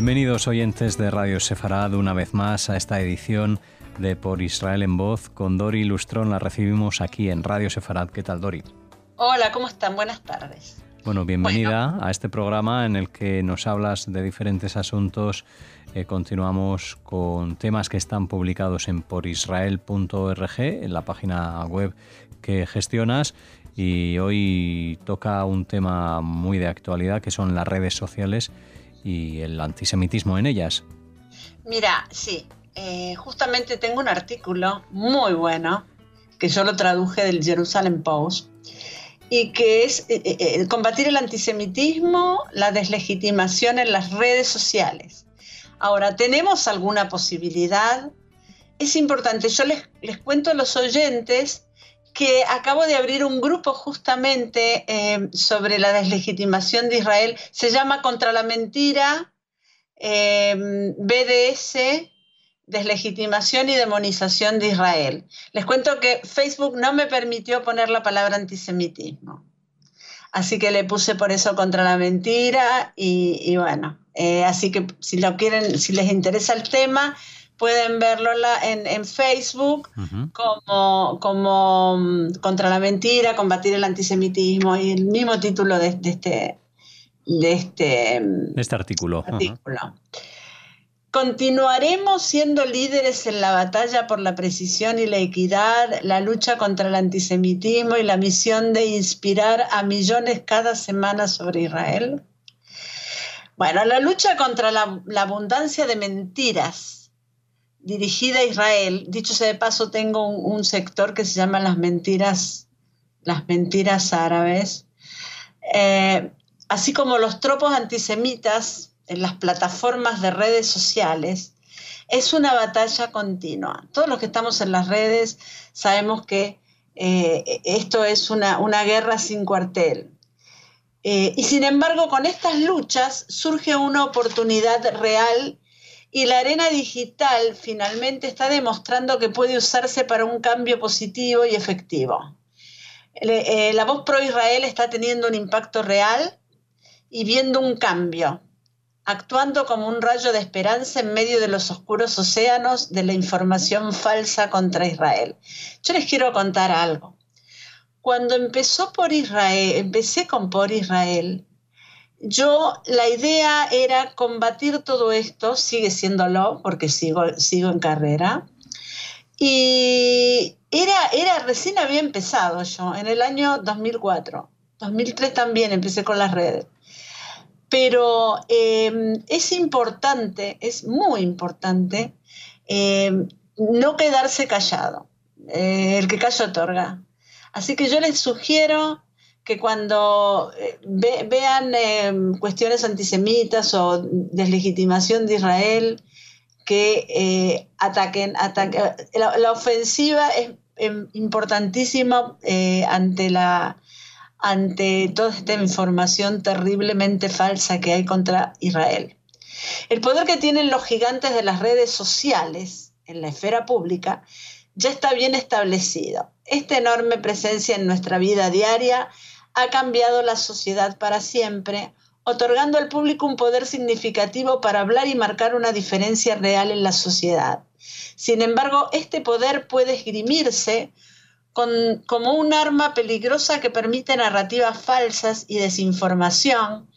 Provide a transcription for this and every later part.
Bienvenidos oyentes de Radio Sefarad una vez más a esta edición de Por Israel en Voz con Dori Lustrón. La recibimos aquí en Radio Sefarad. ¿Qué tal, Dori? Hola, ¿cómo están? Buenas tardes. Bueno, bienvenida a este programa en el que nos hablas de diferentes asuntos. Eh, continuamos con temas que están publicados en porisrael.org, en la página web que gestionas. Y hoy toca un tema muy de actualidad que son las redes sociales y el antisemitismo en ellas. Mira, sí, eh, justamente tengo un artículo muy bueno que yo lo traduje del Jerusalem Post y que es eh, eh, combatir el antisemitismo, la deslegitimación en las redes sociales. Ahora, ¿tenemos alguna posibilidad? Es importante, yo les, les cuento a los oyentes que acabo de abrir un grupo justamente eh, sobre la deslegitimación de Israel. Se llama Contra la Mentira, eh, BDS, Deslegitimación y Demonización de Israel. Les cuento que Facebook no me permitió poner la palabra antisemitismo. Así que le puse por eso contra la mentira y, bueno, eh, así que si lo quieren, si les interesa el tema, pueden verlo en, Facebook como, como mm, Contra la Mentira, Combatir el Antisemitismo y el mismo título de, este, de este, mm, este artículo. Continuaremos siendo líderes en la batalla por la precisión y la equidad, la lucha contra el antisemitismo y la misión de inspirar a millones cada semana sobre Israel. Bueno, la lucha contra la abundancia de mentiras dirigida a Israel. Dicho sea de paso, tengo un, sector que se llama las mentiras, las mentiras árabes. Eh, así como los tropos antisemitas en las plataformas de redes sociales, es una batalla continua. Todos los que estamos en las redes sabemos que eh, esto es una, guerra sin cuartel. Eh, y sin embargo, con estas luchas surge una oportunidad real y la arena digital finalmente está demostrando que puede usarse para un cambio positivo y efectivo. Eh, la voz pro Israel está teniendo un impacto real y viendo un cambio, actuando como un rayo de esperanza en medio de los oscuros océanos de la información falsa contra Israel. Yo les quiero contar algo. Cuando empezó por Israel, empecé con por Israel, yo, la idea era combatir todo esto, sigue siéndolo, porque sigo, sigo en carrera. Y era, era, recién había empezado yo, en el año 2004. 2003 también empecé con las redes. Pero em, es importante, es muy importante, em, no quedarse callado. Eh, el que calla otorga. Así que yo les sugiero que cuando eh, vean em, cuestiones antisemitas o deslegitimación de Israel, que eh, ataquen, La, ofensiva es em, importantísima eh, ante, la, ante toda esta información terriblemente falsa que hay contra Israel. El poder que tienen los gigantes de las redes sociales en la esfera pública ya está bien establecido. Esta enorme presencia en nuestra vida diaria ha cambiado la sociedad para siempre, otorgando al público un poder significativo para hablar y marcar una diferencia real en la sociedad. Sin embargo, este poder puede esgrimirse como un arma peligrosa que permite narrativas falsas y desinformación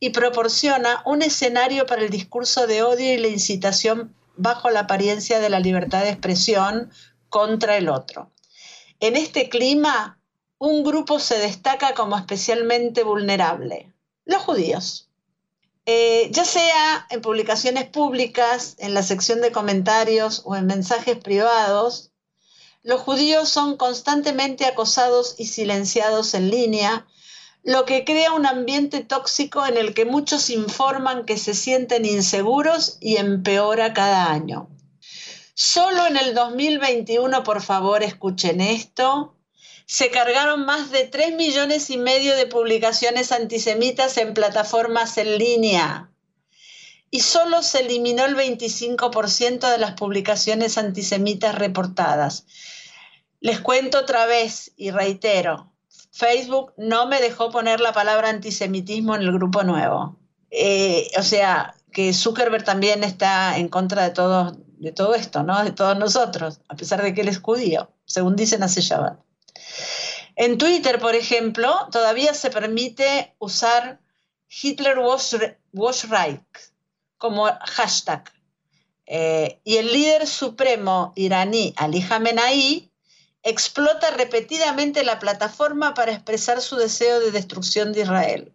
y proporciona un escenario para el discurso de odio y la incitación bajo la apariencia de la libertad de expresión contra el otro. En este clima, un grupo se destaca como especialmente vulnerable, los judíos. Eh, ya sea en publicaciones públicas, en la sección de comentarios o en mensajes privados, los judíos son constantemente acosados y silenciados en línea, lo que crea un ambiente tóxico en el que muchos informan que se sienten inseguros y empeora cada año. Solo en el 2021, por favor, escuchen esto, se cargaron más de 3 millones y medio de publicaciones antisemitas en plataformas en línea y solo se eliminó el 25% de las publicaciones antisemitas reportadas. Les cuento otra vez y reitero, Facebook no me dejó poner la palabra antisemitismo en el grupo nuevo. Eh, o sea, que Zuckerberg también está en contra de todo, de todo esto, ¿no? De todos nosotros, a pesar de que él es judío, según dicen hace Shabbat. En Twitter, por ejemplo, todavía se permite usar Hitler was, como hashtag. Eh, y el líder supremo iraní, Ali Khamenei, explota repetidamente la plataforma para expresar su deseo de destrucción de Israel.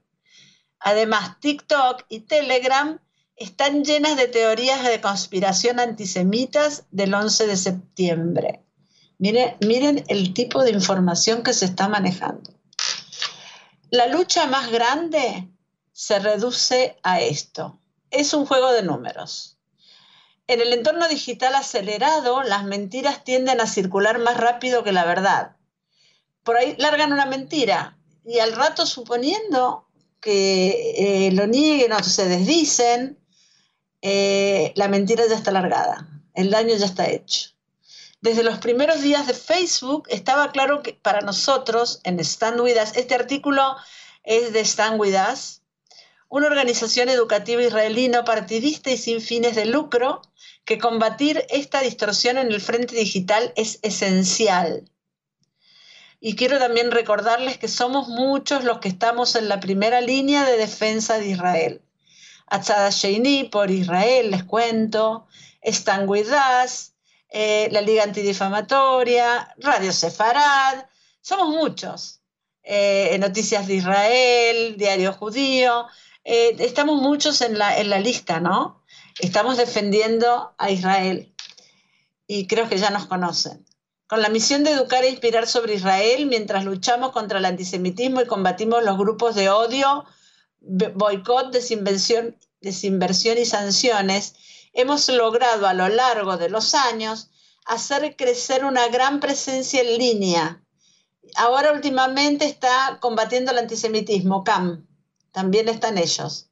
Además, TikTok y Telegram están llenas de teorías de conspiración antisemitas del 11 de septiembre. Miren, el tipo de información que se está manejando. La lucha más grande se reduce a esto. Es un juego de números. En el entorno digital acelerado, las mentiras tienden a circular más rápido que la verdad. Por ahí largan una mentira y al rato suponiendo que eh, lo nieguen o se desdicen, eh, la mentira ya está largada, el daño ya está hecho. Desde los primeros días de Facebook estaba claro que para nosotros en Stand With Us, este artículo es de Stand With Us, una organización educativa israelí no partidista y sin fines de lucro, que combatir esta distorsión en el frente digital es esencial. Y quiero también recordarles que somos muchos los que estamos en la primera línea de defensa de Israel. Atzada Sheini por Israel, les cuento, Stan With Us, eh, la Liga Antidifamatoria, Radio Sefarad, somos muchos. Eh, Noticias de Israel, Diario Judío, eh, estamos muchos en la, en la lista, ¿no? Estamos defendiendo a Israel y creo que ya nos conocen con la misión de educar e inspirar sobre Israel mientras luchamos contra el antisemitismo y combatimos los grupos de odio, boicot, desinversión, desinversión y sanciones, hemos logrado a lo largo de los años hacer crecer una gran presencia en línea. Ahora últimamente está combatiendo el antisemitismo, CAM, también están ellos.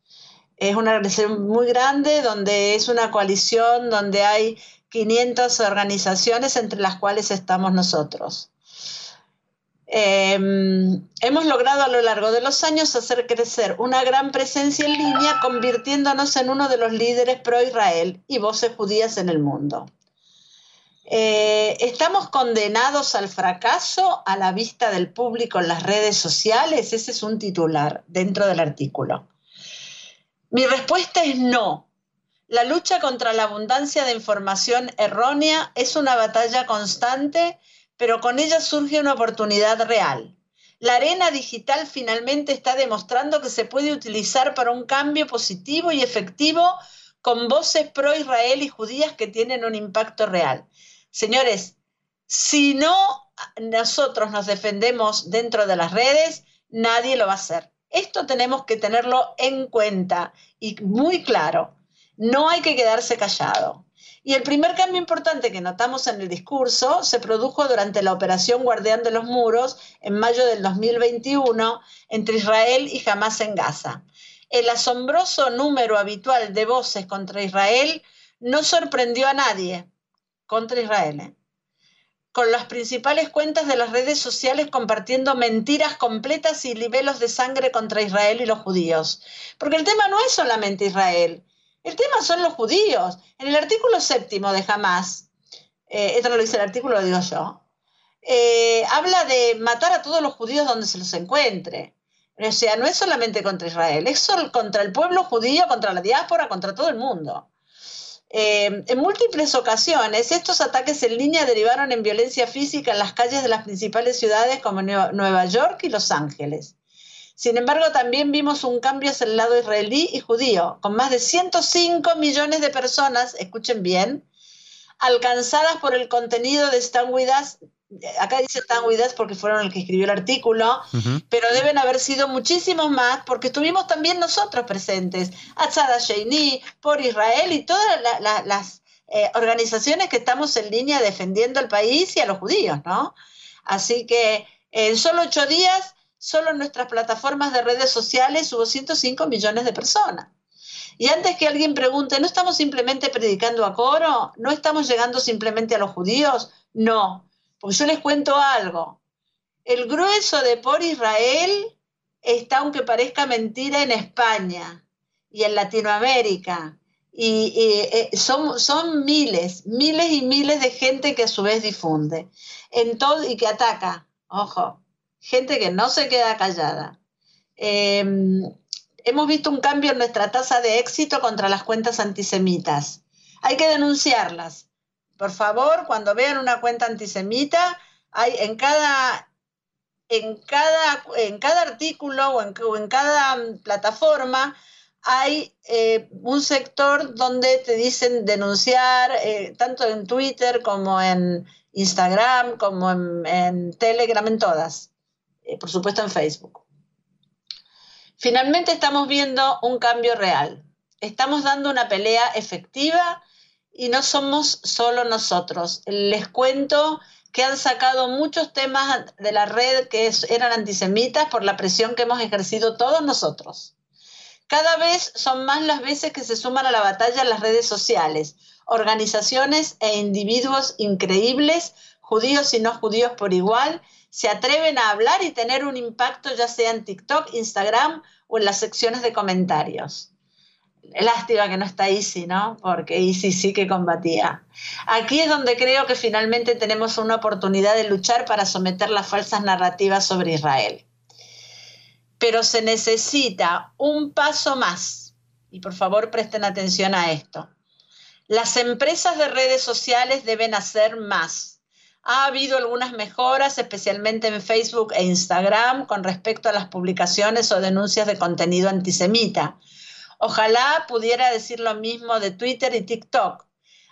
Es una organización muy grande donde es una coalición, donde hay 500 organizaciones entre las cuales estamos nosotros. Em, hemos logrado a lo largo de los años hacer crecer una gran presencia en línea, convirtiéndonos en uno de los líderes pro-Israel y voces judías en el mundo. Eh, ¿Estamos condenados al fracaso a la vista del público en las redes sociales? Ese es un titular dentro del artículo. Mi respuesta es no. La lucha contra la abundancia de información errónea es una batalla constante pero con ella surge una oportunidad real. La arena digital finalmente está demostrando que se puede utilizar para un cambio positivo y efectivo con voces pro-Israel y judías que tienen un impacto real. Señores, si no nosotros nos defendemos dentro de las redes, nadie lo va a hacer. Esto tenemos que tenerlo en cuenta y muy claro. No hay que quedarse callado. Y el primer cambio importante que notamos en el discurso se produjo durante la operación Guardián de los Muros en mayo del 2021 entre Israel y Hamas en Gaza. El asombroso número habitual de voces contra Israel no sorprendió a nadie contra Israel. ¿eh? con las principales cuentas de las redes sociales compartiendo mentiras completas y libelos de sangre contra Israel y los judíos. Porque el tema no es solamente Israel, el tema son los judíos. En el artículo séptimo de Hamas, eh, esto no lo dice el artículo, lo digo yo, eh, habla de matar a todos los judíos donde se los encuentre. O sea, no es solamente contra Israel, es contra el pueblo judío, contra la diáspora, contra todo el mundo. Eh, en múltiples ocasiones, estos ataques en línea derivaron en violencia física en las calles de las principales ciudades como Nueva York y Los Ángeles. Sin embargo, también vimos un cambio hacia el lado israelí y judío, con más de 105 millones de personas, escuchen bien, alcanzadas por el contenido de Stan With Acá dice Stan With porque fueron el que escribió el artículo, pero deben haber sido muchísimos más porque estuvimos también nosotros presentes. Atzada Sheini, por Israel y todas las eh, organizaciones que estamos en línea defendiendo al país y a los judíos, ¿no? Así que en solo ocho días solo en nuestras plataformas de redes sociales hubo 105 millones de personas. Y antes que alguien pregunte, ¿no estamos simplemente predicando a coro? ¿No estamos llegando simplemente a los judíos? No, porque yo les cuento algo. El grueso de por Israel está, aunque parezca mentira, en España. y en Latinoamérica. Y, eh, son, son miles, miles y miles de gente que a su vez difunde en todo y que ataca. Ojo, gente que no se queda callada. Em, hemos visto un cambio en nuestra tasa de éxito contra las cuentas antisemitas. Hay que denunciarlas. Por favor, cuando vean una cuenta antisemita, hay en cada, en cada, en cada artículo o en, cada plataforma hay eh, un sector donde te dicen denunciar, eh, tanto en Twitter como en Instagram, como en, Telegram, en todas. Eh, por supuesto en Facebook. Finalmente estamos viendo un cambio real. Estamos dando una pelea efectiva y no somos solo nosotros. Les cuento que han sacado muchos temas de la red que eran antisemitas por la presión que hemos ejercido todos nosotros. Cada vez son más las veces que se suman a la batalla las redes sociales, organizaciones e individuos increíbles, judíos y no judíos por igual, se atreven a hablar y tener un impacto ya sea en TikTok, Instagram o en las secciones de comentarios. Lástima que no está Easy, ¿no? Porque Easy sí que combatía. Aquí es donde creo que finalmente tenemos una oportunidad de luchar para someter las falsas narrativas sobre Israel. Pero se necesita un paso más. Y por favor presten atención a esto. Las empresas de redes sociales deben hacer más ha habido algunas mejoras, especialmente en Facebook e Instagram, con respecto a las publicaciones o denuncias de contenido antisemita. Ojalá pudiera decir lo mismo de Twitter y TikTok.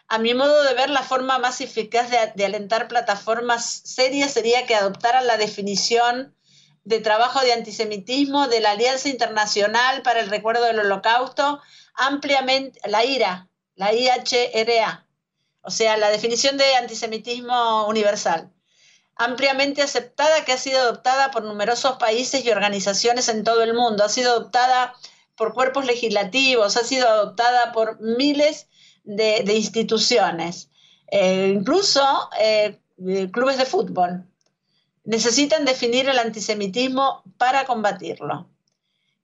A mi modo de ver, la forma más eficaz de, alentar plataformas serias sería que adoptaran la definición de trabajo de antisemitismo de la Alianza Internacional para el Recuerdo del Holocausto, ampliamente, la IRA, la IHRA, o sea, la definición de antisemitismo universal, ampliamente aceptada, que ha sido adoptada por numerosos países y organizaciones en todo el mundo, ha sido adoptada por cuerpos legislativos, ha sido adoptada por miles de, instituciones, eh, incluso eh, clubes de fútbol. Necesitan definir el antisemitismo para combatirlo.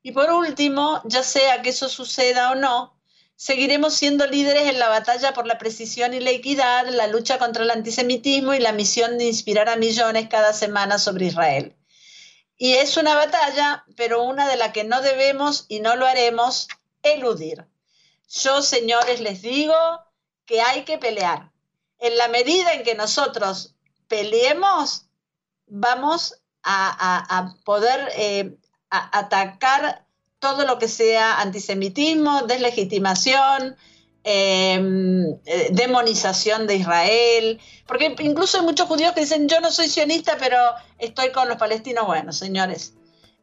Y por último, ya sea que eso suceda o no, Seguiremos siendo líderes en la batalla por la precisión y la equidad, la lucha contra el antisemitismo y la misión de inspirar a millones cada semana sobre Israel. Y es una batalla, pero una de la que no debemos y no lo haremos eludir. Yo, señores, les digo que hay que pelear. En la medida en que nosotros peleemos, vamos a, poder eh, atacar todo lo que sea antisemitismo, deslegitimación, em, eh, demonización de Israel, porque incluso hay muchos judíos que dicen yo no soy sionista, pero estoy con los palestinos. Bueno, señores,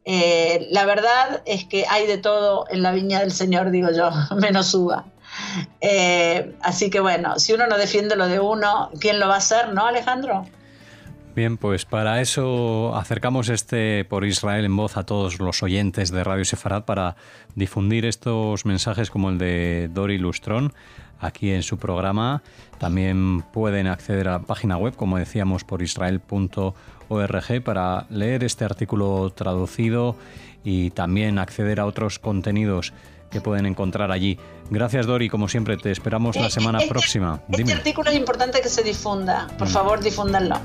eh, la verdad es que hay de todo en la viña del Señor, digo yo, menos uva. Eh, así que bueno, si uno no defiende lo de uno, ¿quién lo va a hacer, no, Alejandro? Bien, pues para eso acercamos este por Israel en voz a todos los oyentes de Radio Sefarad para difundir estos mensajes como el de Dori Lustrón aquí en su programa. También pueden acceder a la página web, como decíamos, por israel.org para leer este artículo traducido y también acceder a otros contenidos que pueden encontrar allí. Gracias Dori, como siempre, te esperamos la semana próxima. Este artículo es importante que se difunda, por favor difúndanlo.